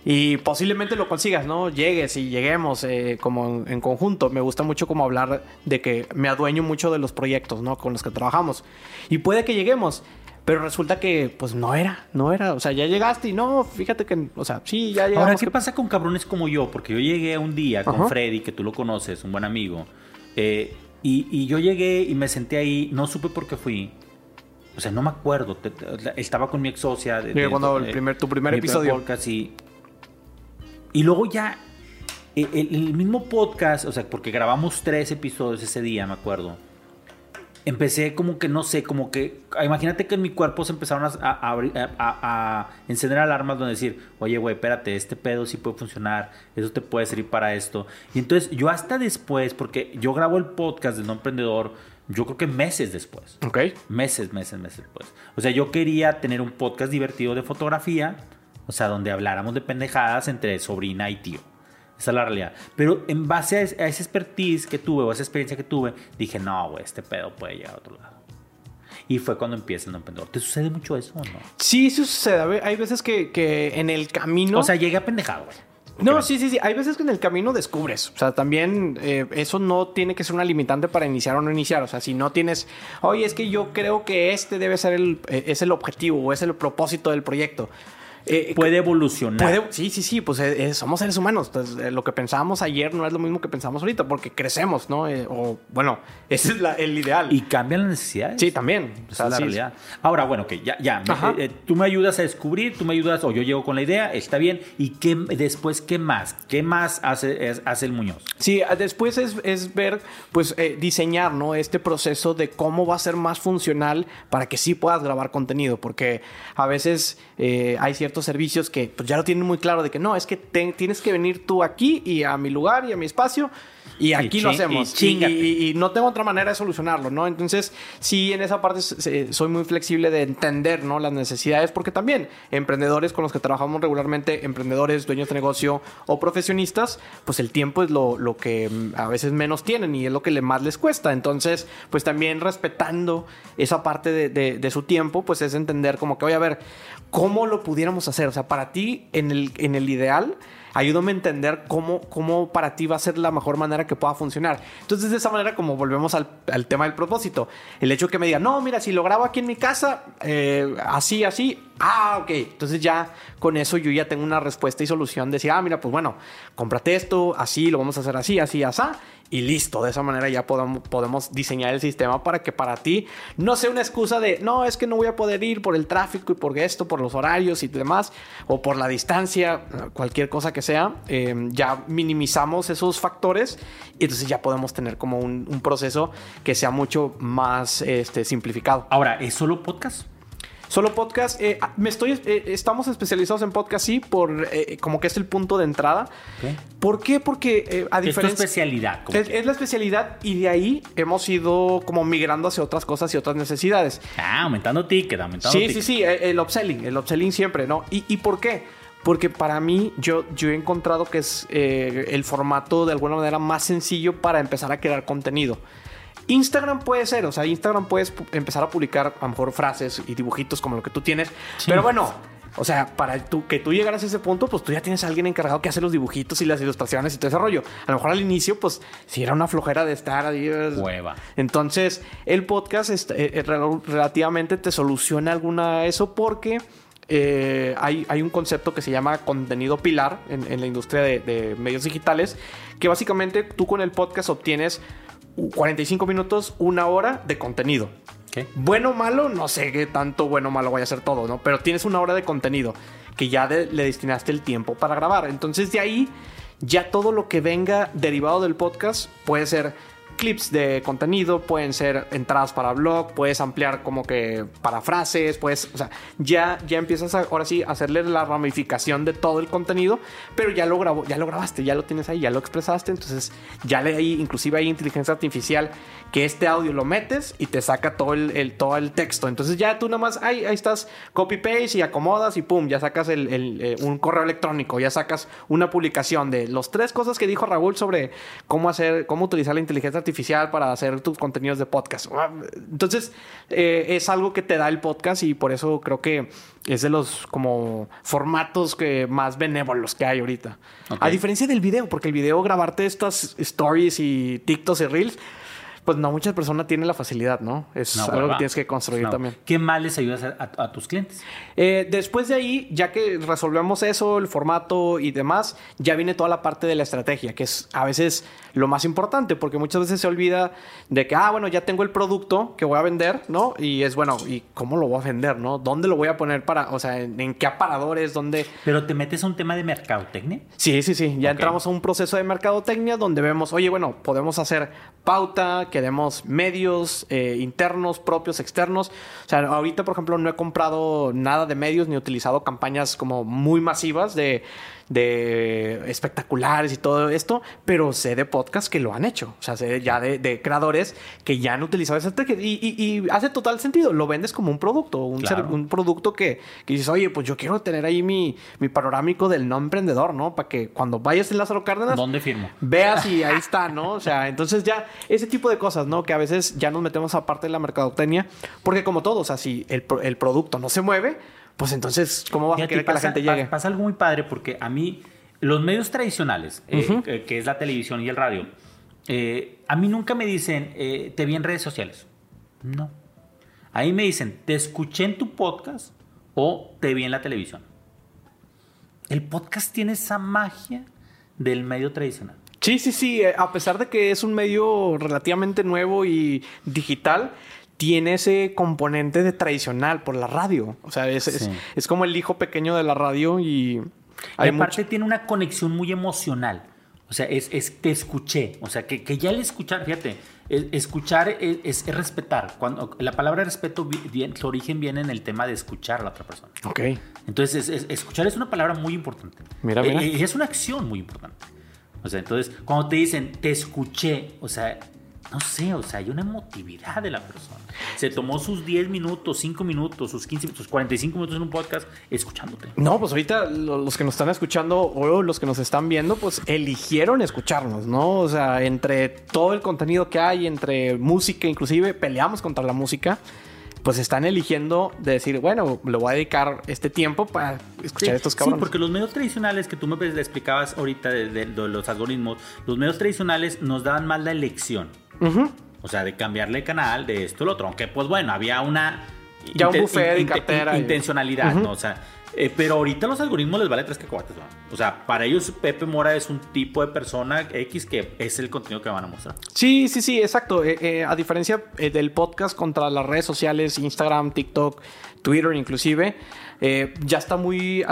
Y posiblemente lo consigas, ¿no? Llegues y lleguemos eh, como en, conjunto. Me gusta mucho como hablar de que me adueño mucho de los proyectos, ¿no? Con los que trabajamos. Y puede que lleguemos, pero resulta que, pues, no era, no era. O sea, ya llegaste y no, fíjate que, o sea, sí, ya llegamos. Ahora, ¿qué que- pasa con cabrones como yo? Porque yo llegué un día con Ajá. Freddy, que tú lo conoces, un buen amigo. eh, y, y yo llegué y me senté ahí, no supe por qué fui. O sea, no me acuerdo. te- te- estaba con mi ex socia. de- cuando el de- primer- tu primer episodio. podcast y, y luego ya, el, el- el mismo podcast, o sea, porque grabamos tres episodios ese día, me acuerdo. Empecé como que, no sé, como que... Imagínate que en mi cuerpo se empezaron a, a- a- a encender alarmas donde decir, oye, güey, espérate, este pedo sí puede funcionar, eso te puede servir para esto. Y entonces yo hasta después, porque yo grabo el podcast del no emprendedor, yo creo que meses después. Ok. Meses, meses, meses después. O sea, yo quería tener un podcast divertido de fotografía, o sea, donde habláramos de pendejadas entre sobrina y tío. Esa es la realidad. Pero en base a, es- a esa expertise que tuve o a esa experiencia que tuve, dije, no, güey, este pedo puede llegar a otro lado. Y fue cuando empieza el no emprendedor. ¿Te sucede mucho eso o no? Sí, sucede. Hay veces que, que en el camino... O sea, llegué a pendejado, güey. No, sí, sí, sí. Hay veces que en el camino descubres. O sea, también eh, eso no tiene que ser una limitante para iniciar o no iniciar. O sea, si no tienes, oye, es que yo creo que este debe ser el, eh, es el objetivo o es el propósito del proyecto. Eh, puede evolucionar. sí, sí, sí, pues eh, eh, somos seres humanos. Entonces, lo que pensábamos ayer no es lo mismo que pensamos ahorita porque crecemos, ¿no? o bueno, ese es el ideal. Y cambian las necesidades. Sí, también. Esa es la realidad. Ahora, bueno, que ya, ya. tú me ayudas a descubrir, tú me ayudas, o yo llego con la idea, está bien. ¿Y qué, después qué más? ¿Qué más hace, hace el Muñoz? Sí, después es, es ver, pues, diseñar, ¿no? Este proceso de cómo va a ser más funcional para que sí puedas grabar contenido. Porque a veces hay ciertos servicios que pues, ya lo tienen muy claro de que no, es que tienes que venir tú aquí y a mi lugar y a mi espacio y aquí lo hacemos. Y, no tengo otra manera de solucionarlo, ¿no? Entonces, sí, en esa parte soy muy flexible de entender, ¿no? Las necesidades, porque también emprendedores con los que trabajamos regularmente, emprendedores, dueños de negocio o profesionistas, pues el tiempo es lo, lo que mm, a veces menos tienen y es lo que más les cuesta. Entonces, pues también respetando esa parte de, de su tiempo, pues es entender como que, oye, a ver, ¿cómo lo pudiéramos hacer? O sea, para ti, en el, en el ideal, ayúdame a entender cómo, cómo para ti va a ser la mejor manera que pueda funcionar. Entonces, de esa manera, como volvemos al, tema del propósito, el hecho que me diga, no, mira, si lo grabo aquí en mi casa, eh, así, así, ah, ok. Entonces ya con eso yo ya tengo una respuesta y solución de decir, ah, mira, pues bueno, cómprate esto, así, lo vamos a hacer así, así, así y listo. De esa manera ya podemos, podemos diseñar el sistema para que para ti no sea una excusa de no, es que no voy a poder ir por el tráfico y por esto, por los horarios y demás, o por la distancia, cualquier cosa que sea. Em, ya minimizamos esos factores y entonces ya podemos tener como un, proceso que sea mucho más este, simplificado. Ahora, ¿es solo podcast? Solo podcast. Eh, ah, me estoy, eh, estamos especializados en podcast, sí, por eh, como que es el punto de entrada. ¿Por qué? Porque a diferencia. Es tu especialidad. Es, la especialidad y de ahí hemos ido como migrando hacia otras cosas y otras necesidades. Ah, aumentando ticket, aumentando sí, Sí, sí, el upselling, el upselling siempre, ¿no? ¿Y, y por qué? Porque para mí yo, yo he encontrado que es el formato de alguna manera más sencillo para empezar a crear contenido. Instagram puede ser, o sea, Instagram puedes empezar a publicar a lo mejor frases y dibujitos como lo que tú tienes. Pero bueno, o sea, para tú, que tú llegaras a ese punto, pues tú ya tienes a alguien encargado que hace los dibujitos y las ilustraciones y todo ese rollo. A lo mejor al inicio, pues si era una flojera de estar ahí. Hueva. Entonces, el podcast eh, eh, relativamente te soluciona alguna de eso porque eh, hay, hay, un concepto que se llama contenido pilar en, la industria de, de medios digitales, que básicamente tú con el podcast obtienes 45 minutos, una hora de contenido. Bueno o malo, no sé qué tanto bueno o malo vaya a ser todo, ¿no? Pero tienes una hora de contenido que ya le destinaste el tiempo para grabar. Entonces de ahí ya todo lo que venga derivado del podcast puede ser clips de contenido, pueden ser entradas para blog, puedes ampliar como que para frases, pues, o sea, ya, ya empiezas a, ahora sí a hacerle la ramificación de todo el contenido, pero ya lo grabó, ya lo grabaste, ya lo tienes ahí, ya lo expresaste, entonces ya le hay, inclusive hay inteligencia artificial que este audio lo metes y te saca todo el, todo el texto, entonces ya tú nada más, ahí, ahí estás, copy paste y acomodas y pum, ya sacas el, eh, un correo electrónico, ya sacas una publicación de los tres cosas que dijo Raúl sobre cómo hacer, cómo utilizar la inteligencia artificial para hacer tus contenidos de podcast. Entonces, eh, es algo que te da el podcast y por eso creo que es de los como formatos que más benévolos que hay ahorita. A diferencia del video, porque el video, grabarte estas stories y TikToks y Reels, pues no muchas personas tienen la facilidad, ¿no? Es algo que tienes que construir también. ¿Qué más les ayudas a, tus clientes? Eh, después de ahí, ya que resolvemos eso, el formato y demás, ya viene toda la parte de la estrategia, que es a veces lo más importante, porque muchas veces se olvida de que, ah, bueno, ya tengo el producto que voy a vender, ¿no? Y es, bueno, ¿y cómo lo voy a vender, no? ¿Dónde lo voy a poner para, o sea, en, qué aparadores, dónde... ¿Pero te metes a un tema de mercadotecnia? Sí, sí, sí. Ya entramos a un proceso de mercadotecnia donde vemos, oye, bueno, podemos hacer pauta, queremos medios eh, internos, propios, externos. O sea, ahorita, por ejemplo, no he comprado nada de medios ni utilizado campañas como muy masivas de de espectaculares y todo esto, pero sé de podcasts que lo han hecho. O sea, sé ya de, creadores que ya han utilizado esa técnica y, hace total sentido. Lo vendes como un producto, un, un producto que, dices, oye, pues yo quiero tener ahí mi, mi panorámico del no emprendedor, ¿no? Para que cuando vayas en Lázaro Cárdenas, ¿dónde firmo? Veas y ahí está, ¿no? O sea, entonces ya ese tipo de cosas, ¿no? Que a veces ya nos metemos aparte de la mercadotecnia, porque como todo, o sea, si el, el producto no se mueve, pues entonces, ¿cómo vas a querer que la gente llegue? Pasa algo muy padre porque a mí, los medios tradicionales, eh, que es la televisión y el radio, eh, a mí nunca me dicen, eh, te vi en redes sociales. No. Ahí me dicen, te escuché en tu podcast o te vi en la televisión. El podcast tiene esa magia del medio tradicional. Sí, sí, sí. A pesar de que es un medio relativamente nuevo y digital, tiene ese componente de tradicional por la radio. O sea, es, es, como el hijo pequeño de la radio y... Hay aparte tiene una conexión muy emocional. O sea, es, es te escuché. O sea, que, que ya el escuchar, fíjate, escuchar es, es, respetar. Cuando, la palabra respeto, su origen viene en el tema de escuchar a la otra persona. Ok. Entonces, escuchar es una palabra muy importante. Mira, mira. Y es una acción muy importante. O sea, entonces, cuando te dicen, te escuché, o sea, no sé, o sea, hay una emotividad de la persona. Se tomó sus 10 minutos, 5 minutos, sus 15 sus 45 minutos en un podcast escuchándote. No, pues ahorita los que nos están escuchando o los que nos están viendo, pues eligieron escucharnos, ¿no? O sea, entre todo el contenido que hay, entre música, inclusive peleamos contra la música pues están eligiendo de decir, bueno, le voy a dedicar este tiempo para escuchar estos cabrones. Sí, porque los medios tradicionales que tú me explicabas ahorita de, los algoritmos, los medios tradicionales nos daban más la elección. O sea, de cambiarle canal, de esto, lo otro. Aunque, pues bueno, había una... Ya un buffet de cartera. Intencionalidad, ¿no? O sea, eh, pero ahorita los algoritmos les vale tres cacahuates, ¿no? O sea, para ellos Pepe Mora es un tipo de persona X que es el contenido que van a mostrar. Sí, sí, sí, exacto. Eh, eh, a diferencia del podcast contra las redes sociales, Instagram, TikTok, Twitter inclusive, ya está muy,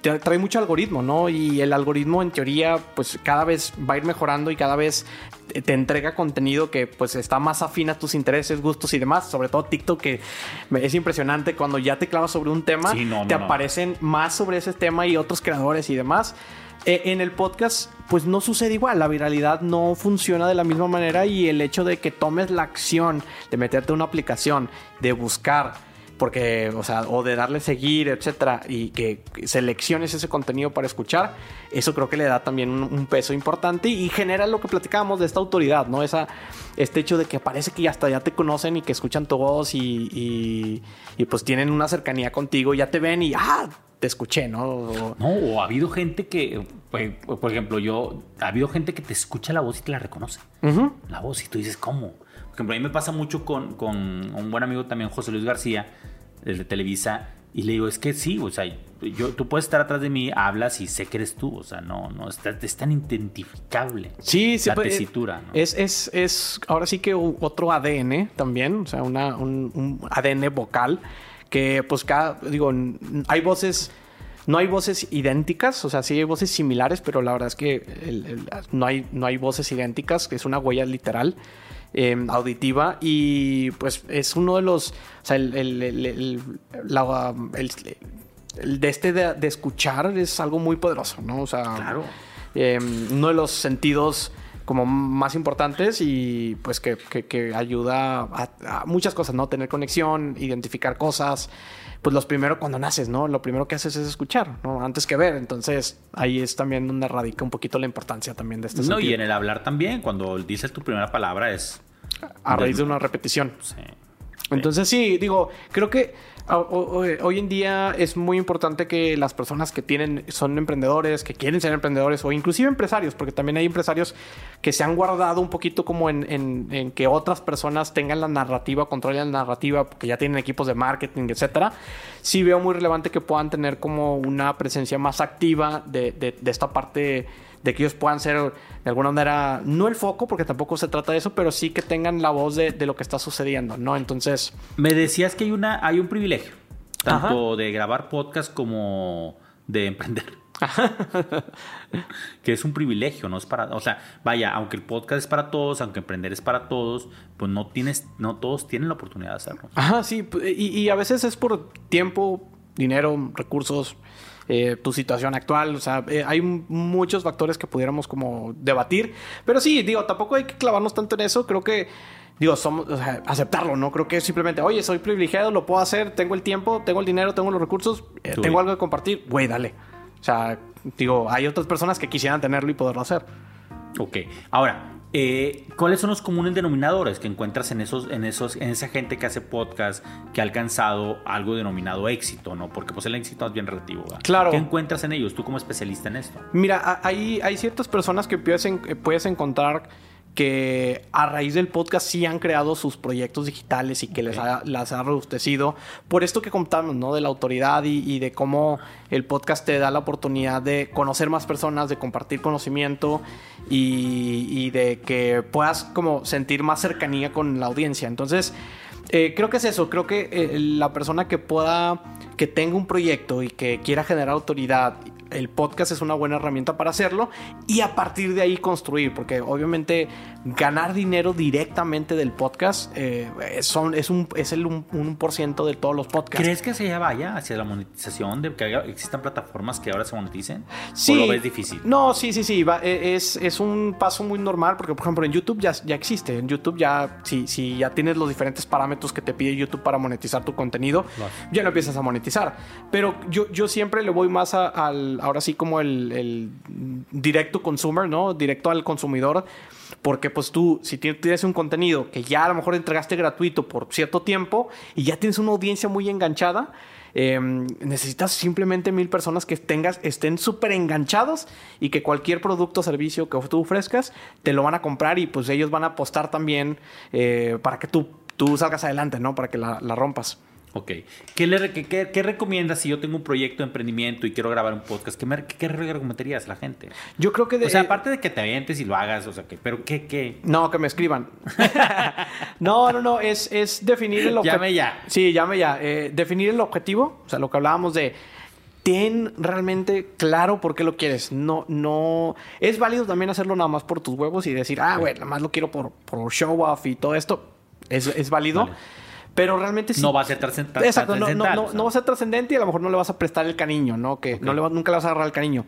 trae mucho algoritmo, ¿no? Y el algoritmo en teoría pues cada vez va a ir mejorando y cada vez te entrega contenido que pues está más afín a tus intereses, gustos y demás, sobre todo TikTok que es impresionante cuando ya te clavas sobre un tema, te aparecen más sobre ese tema y otros creadores y demás. Eh, en el podcast, pues no sucede igual. La viralidad no funciona de la misma manera y el hecho de que tomes la acción de meterte a una aplicación, de buscar, porque, o sea, o de darle seguir, etcétera, y que selecciones ese contenido para escuchar, eso creo que le da también un, peso importante y genera lo que platicábamos de esta autoridad, ¿no? Esa, este hecho de que parece que hasta ya te conocen y que escuchan tu voz y, y, pues tienen una cercanía contigo, ya te ven y, ah, te escuché, ¿no? No, o ha habido gente que, pues, por ejemplo, yo, ha habido gente que te escucha la voz y te la reconoce. La voz y tú dices, ¿cómo? Por ejemplo, a mí me pasa mucho con, con un buen amigo también, José Luis García, desde Televisa, y le digo, es que sí, o sea, yo, tú puedes estar atrás de mí, hablas y sé que eres tú, o sea, no, no, es, es tan identificable. Sí, sí. La tesitura, ¿no? Es, es, es, ahora sí que otro ADN también, o sea, una, un, ADN vocal, que pues cada, digo, hay voces... No hay voces idénticas, o sea, sí hay voces similares, pero la verdad es que no, hay, no hay voces idénticas, que es una huella literal. Em, auditiva y pues es uno de los, o sea, el, el, el, de este de, escuchar es algo muy poderoso, ¿no? O sea, claro. Em, uno de los sentidos como más importantes y pues que, que, ayuda a, muchas cosas, ¿no? Tener conexión, identificar cosas. Pues los primero cuando naces, ¿no? Lo primero que haces es escuchar, ¿no? Antes que ver. Entonces ahí es también donde radica un poquito la importancia también de este No, y en el hablar también, cuando dices tu primera palabra es... A raíz de una repetición. Sí. Entonces sí, digo, creo que hoy en día es muy importante que las personas que tienen, son emprendedores, que quieren ser emprendedores o inclusive empresarios, porque también hay empresarios que se han guardado un poquito como en, que otras personas tengan la narrativa, controlen la narrativa, porque ya tienen equipos de marketing, etcétera. Sí veo muy relevante que puedan tener como una presencia más activa de esta parte de que ellos puedan ser de alguna manera, no el foco, porque tampoco se trata de eso, pero sí que tengan la voz de, lo que está sucediendo, ¿no? Entonces... Me decías que hay, una, hay un privilegio, tanto de grabar podcast como de emprender. que es un privilegio, no es para, o sea, vaya, aunque el podcast es para todos, aunque emprender es para todos, pues no tienes, no todos tienen la oportunidad de hacerlo. Ajá, sí, y, y a veces es por tiempo, dinero, recursos, eh, tu situación actual. O sea, eh, hay muchos factores que pudiéramos como debatir. Pero sí, digo, tampoco hay que clavarnos tanto en eso. Creo que, digo, somos, aceptarlo, ¿no? Creo que simplemente, oye, soy privilegiado, lo puedo hacer, tengo el tiempo, tengo el dinero, tengo los recursos, eh, tengo algo que compartir. Güey, dale. O sea, digo, hay otras personas que quisieran tenerlo y poderlo hacer. Ok. Ahora, Eh, ¿Cuáles son los comunes denominadores que encuentras en esos, en esos, en esa gente que hace podcast que ha alcanzado algo denominado éxito, no? Porque pues el éxito es bien relativo. Claro. ¿Qué encuentras en ellos tú como especialista en esto? Mira, hay, hay ciertas personas que puedes, puedes encontrar que a raíz del podcast sí han creado sus proyectos digitales y que les ha, las ha robustecido por esto que contamos, ¿no? De la autoridad y, de cómo el podcast te da la oportunidad de conocer más personas, de compartir conocimiento y, de que puedas como sentir más cercanía con la audiencia. Entonces, eh, creo que es eso, creo que eh, la persona que pueda, que tenga un proyecto y que quiera generar autoridad el podcast es una buena herramienta para hacerlo y a partir de ahí construir, porque obviamente ganar dinero directamente del podcast eh, son, es, un, es el 1%, de todos los podcasts. ¿Crees que se vaya hacia la monetización, de que existan plataformas que ahora se moneticen? Sí. ¿O lo ves difícil? No, sí, sí, sí, e, es, es un paso muy normal, porque por ejemplo en YouTube ya, ya existe, en YouTube ya, si, si ya tienes los diferentes parámetros que te pide YouTube para monetizar tu contenido, ya lo empiezas a monetizar. Pero yo, yo siempre le voy más al ahora sí como el, directo consumer, ¿no? Directo al consumidor. Porque pues tú, si tienes un contenido que ya a lo mejor entregaste gratuito por cierto tiempo y ya tienes una audiencia muy enganchada, em, necesitas simplemente mil personas que tengas, estén súper enganchados y que cualquier producto o servicio que tú ofrezcas te lo van a comprar y pues ellos van a apostar también eh, para que tú, tú salgas adelante, ¿no? Para que la rompas. Ok. ¿Qué, le, qué, recomiendas si yo tengo un proyecto de emprendimiento y quiero grabar un podcast? ¿Qué, me, qué recomendarías a la gente? Yo creo que... De, o sea, aparte de que te avientes y lo hagas, o sea, que, pero ¿qué? qué? No, que me escriban. no, no, no, es, es definir el objetivo. Llame ya. Sí, llame ya. Eh, definir el objetivo, o sea, lo que hablábamos de ten realmente claro por qué lo quieres. No, no. Es válido también hacerlo nada más por tus huevos y decir, ah, güey, nada más lo quiero por, por show off y todo esto. Es, es válido. Pero realmente sí. No va a ser trascendente. Exacto, no, no, no, va a ser trascendente y a lo mejor no le vas a prestar el cariño, ¿no? Que no le nunca le vas a agarrar el cariño.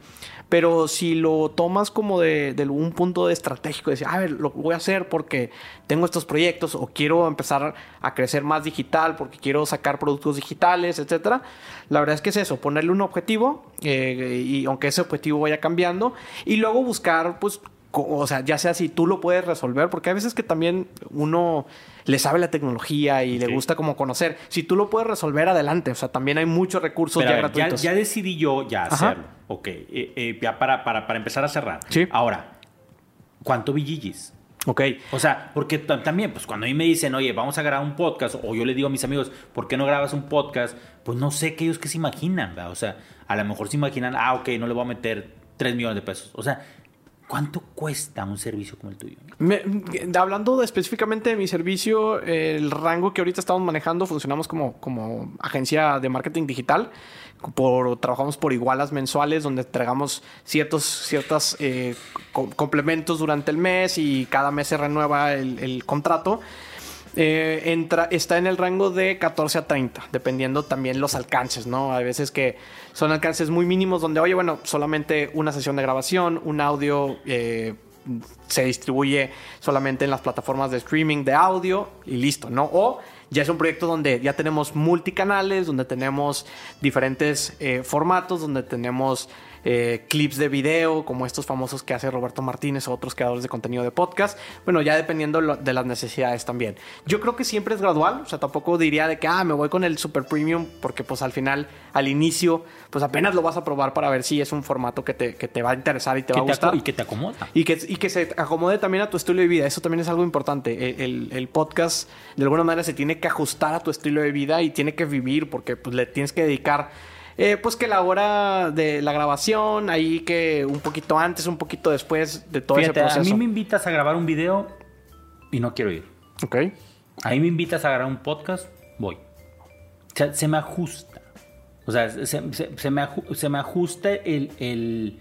Pero si lo tomas como de, un punto de estratégico, de decir, a ver, lo voy a hacer porque tengo estos proyectos o quiero empezar a crecer más digital porque quiero sacar productos digitales, etcétera. La verdad es que es eso, ponerle un objetivo eh, y aunque ese objetivo vaya cambiando y luego buscar, pues, o sea, ya sea si tú lo puedes resolver, porque hay veces que también uno le sabe la tecnología y le gusta como conocer. Si tú lo puedes resolver, adelante. O sea, también hay muchos recursos ya gratuitos. Ya, decidí yo ya hacerlo. Ok, eh, eh, ya para, para, para, empezar a cerrar. Sí. Ahora, ¿cuánto billillis? Ok. O sea, porque también, pues cuando a mí me dicen, oye, vamos a grabar un podcast, o yo le digo a mis amigos, ¿por qué no grabas un podcast? Pues no sé qué ellos que se imaginan, ¿verdad? O sea, a lo mejor se imaginan, ah, ok, no le voy a meter 3 millones de pesos. O sea, ¿Cuánto cuesta un servicio como el tuyo? hablando específicamente de mi servicio, el rango que ahorita estamos manejando, funcionamos como, como agencia de marketing digital. Por, trabajamos por igualas mensuales donde entregamos ciertos ciertos, eh, complementos durante el mes y cada mes se renueva el contrato. Eh, entra, está en el rango de 14 a 30, dependiendo también los alcances, ¿no? Hay veces que son alcances muy mínimos donde, oye, bueno, solamente una sesión de grabación, un audio eh, se distribuye solamente en las plataformas de streaming de audio y listo, ¿no? O ya es un proyecto donde ya tenemos multicanales, donde tenemos diferentes eh, formatos, donde tenemos eh, clips de video, como estos famosos que hace Roberto Martínez o otros creadores de contenido de podcast. Bueno, ya dependiendo de las necesidades también. Yo creo que siempre es gradual, o sea, tampoco diría de que, ah, me voy con el super premium, porque pues al final, al inicio, pues apenas lo vas a probar para ver si es un formato que te, que te va a interesar y te va a gustar. Y que te acomoda. Y que, y que se acomode también a tu estilo de vida. Eso también es algo importante. El, el, podcast, de alguna manera, se tiene que ajustar a tu estilo de vida y tiene que vivir, porque pues le tienes que dedicar eh, pues que la hora de la grabación, ahí que un poquito antes, un poquito después de todo ese proceso. A mí me invitas a grabar un video y no quiero ir. Ok. A mí me invitas a grabar un podcast, voy. O sea, se me ajusta. O sea, se, me, ajusta el,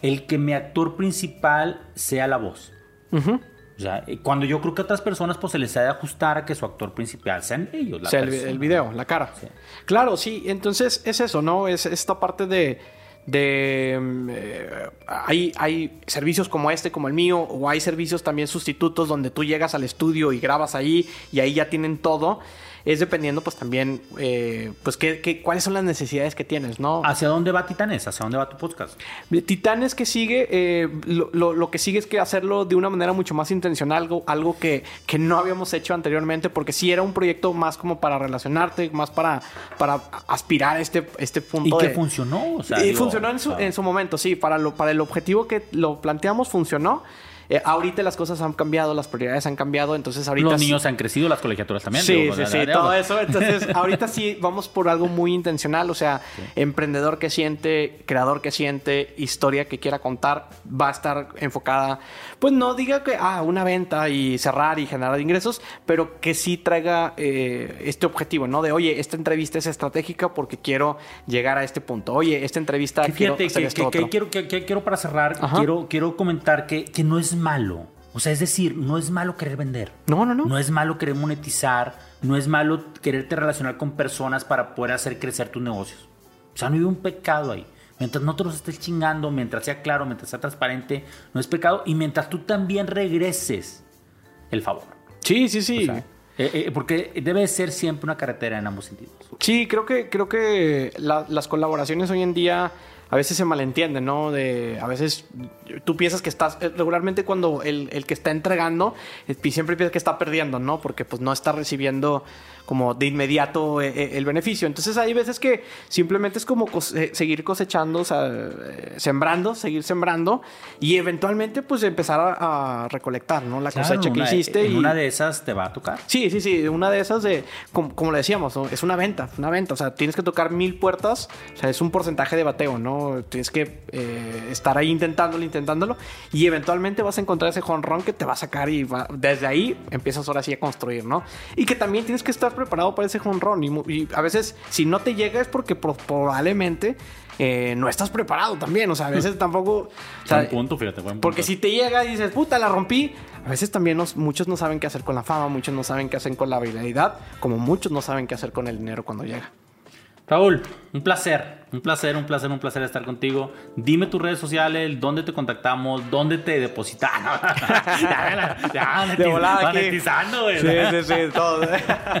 el, que mi actor principal sea la voz. O sea, cuando yo creo que a otras personas pues se les ha de ajustar a que su actor principal sean ellos. La sea, el, video, la cara. Claro, sí. Entonces es eso, ¿no? Es esta parte de... de mm, eh, hay, hay servicios como este, como el mío, o hay servicios también sustitutos donde tú llegas al estudio y grabas ahí y ahí ya tienen todo. Es dependiendo pues también, eh, pues qué, cuáles son las necesidades que tienes, ¿no? ¿Hacia dónde va Titanes? ¿Hacia dónde va tu podcast? Titanes que sigue, eh, lo, que sigue es que hacerlo de una manera mucho más intencional, algo, algo que, que, no habíamos hecho anteriormente, porque sí era un proyecto más como para relacionarte, más para, para aspirar a este, este punto. ¿Y que funcionó? y funcionó en su, en su momento, sí, para, lo, para el objetivo que lo planteamos funcionó. Eh, ahorita las cosas han cambiado, las prioridades han cambiado, entonces ahorita... Los niños han crecido, las colegiaturas también. Sí, sí, sí, todo eso. Entonces, ahorita sí vamos por algo muy intencional, o sea, emprendedor que siente, creador que siente, historia que quiera contar, va a estar enfocada, pues no diga que, ah, una venta y cerrar y generar ingresos, pero que sí traiga eh, este objetivo, ¿no? De, oye, esta entrevista es estratégica porque quiero llegar a este punto. Oye, esta entrevista... quiero que, quiero, que, quiero para cerrar, quiero, quiero comentar que, que no es malo. O sea, es decir, no es malo querer vender. No, no, no. No es malo querer monetizar. No es malo quererte relacionar con personas para poder hacer crecer tus negocios. O sea, no hay un pecado ahí. Mientras no te los estés chingando, mientras sea claro, mientras sea transparente, no es pecado. Y mientras tú también regreses el favor. Sí, sí, sí. Eh, eh, porque debe ser siempre una carretera en ambos sentidos. Sí, creo que, creo que las colaboraciones hoy en día a veces se malentiende, ¿no? De, a veces tú piensas que estás, eh, regularmente cuando el, el que está entregando, eh, siempre piensas que está perdiendo, ¿no? Porque pues no está recibiendo como de inmediato eh, eh, el beneficio. Entonces hay veces que simplemente es como eh, seguir cosechando, o sea, sembrando, seguir sembrando y eventualmente pues empezar a, recolectar, ¿no? La cosecha que hiciste. y una de esas te va a tocar. Sí, sí, sí, una de esas de, como, le decíamos, es una venta, una venta, o sea, tienes que tocar mil puertas, o sea, es un porcentaje de bateo, ¿no? Tienes que estar ahí intentándolo, intentándolo y eventualmente vas a encontrar ese jonrón que te va a sacar y desde ahí empiezas ahora sí a construir, ¿no? Y que también tienes que estar preparado para ese run. Y, a veces, si no te llega, es porque probablemente eh, no estás preparado también. O sea, a veces tampoco. O punto, fíjate, Porque si te llega y dices, puta, la rompí. A veces también muchos no saben qué hacer con la fama, muchos no saben qué hacer con la habilidad, como muchos no saben qué hacer con el dinero cuando llega. Raúl, un placer, un placer, un placer, un placer estar contigo. Dime tus redes sociales, dónde te contactamos, dónde te depositamos. ya, ya, de monetizando, Sí, sí, sí, todo.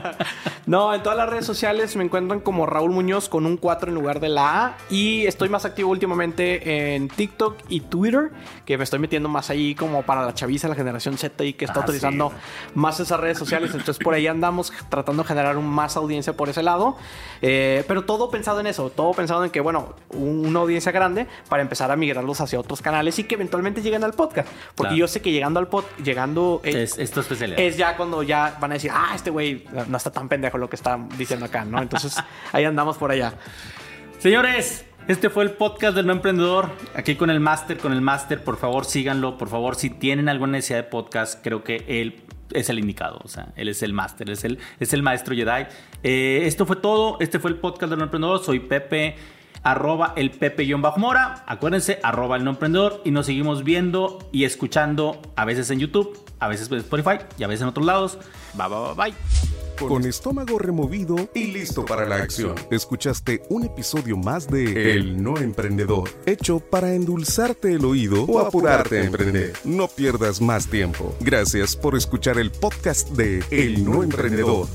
no, en todas las redes sociales me encuentran como Raúl Muñoz con un 4 en lugar de la A. Y estoy más activo últimamente en TikTok y Twitter, que me estoy metiendo más ahí como para la chaviza, la generación Z y que está ah, utilizando más esas redes sociales. Entonces por ahí andamos tratando de generar un más audiencia por ese lado. Eh, pero todo pensado en eso, todo pensado en que, bueno, una audiencia grande para empezar a migrarlos hacia otros canales y que eventualmente lleguen al podcast. Porque yo sé que llegando al podcast, llegando... Eh, es, esto es Es ya cuando ya van a decir, ah, este güey no está tan pendejo lo que está diciendo acá, ¿no? Entonces ahí andamos por allá. Señores, este fue el podcast del no emprendedor. Aquí con el máster, con el máster, por favor síganlo, por favor, si tienen alguna necesidad de podcast, creo que él es el indicado. O sea, él es el máster, es el, es el maestro Jedi. Eh, esto fue todo. Este fue el podcast del no emprendedor. Soy Pepe, arroba el Pepe-Mora. Acuérdense, arroba el no emprendedor. Y nos seguimos viendo y escuchando a veces en YouTube, a veces en Spotify y a veces en otros lados. Bye, bye, bye. Con estómago removido y listo para la acción. Escuchaste un episodio más de El No Emprendedor, hecho para endulzarte el oído o apurarte a emprender. No pierdas más tiempo. Gracias por escuchar el podcast de El No Emprendedor.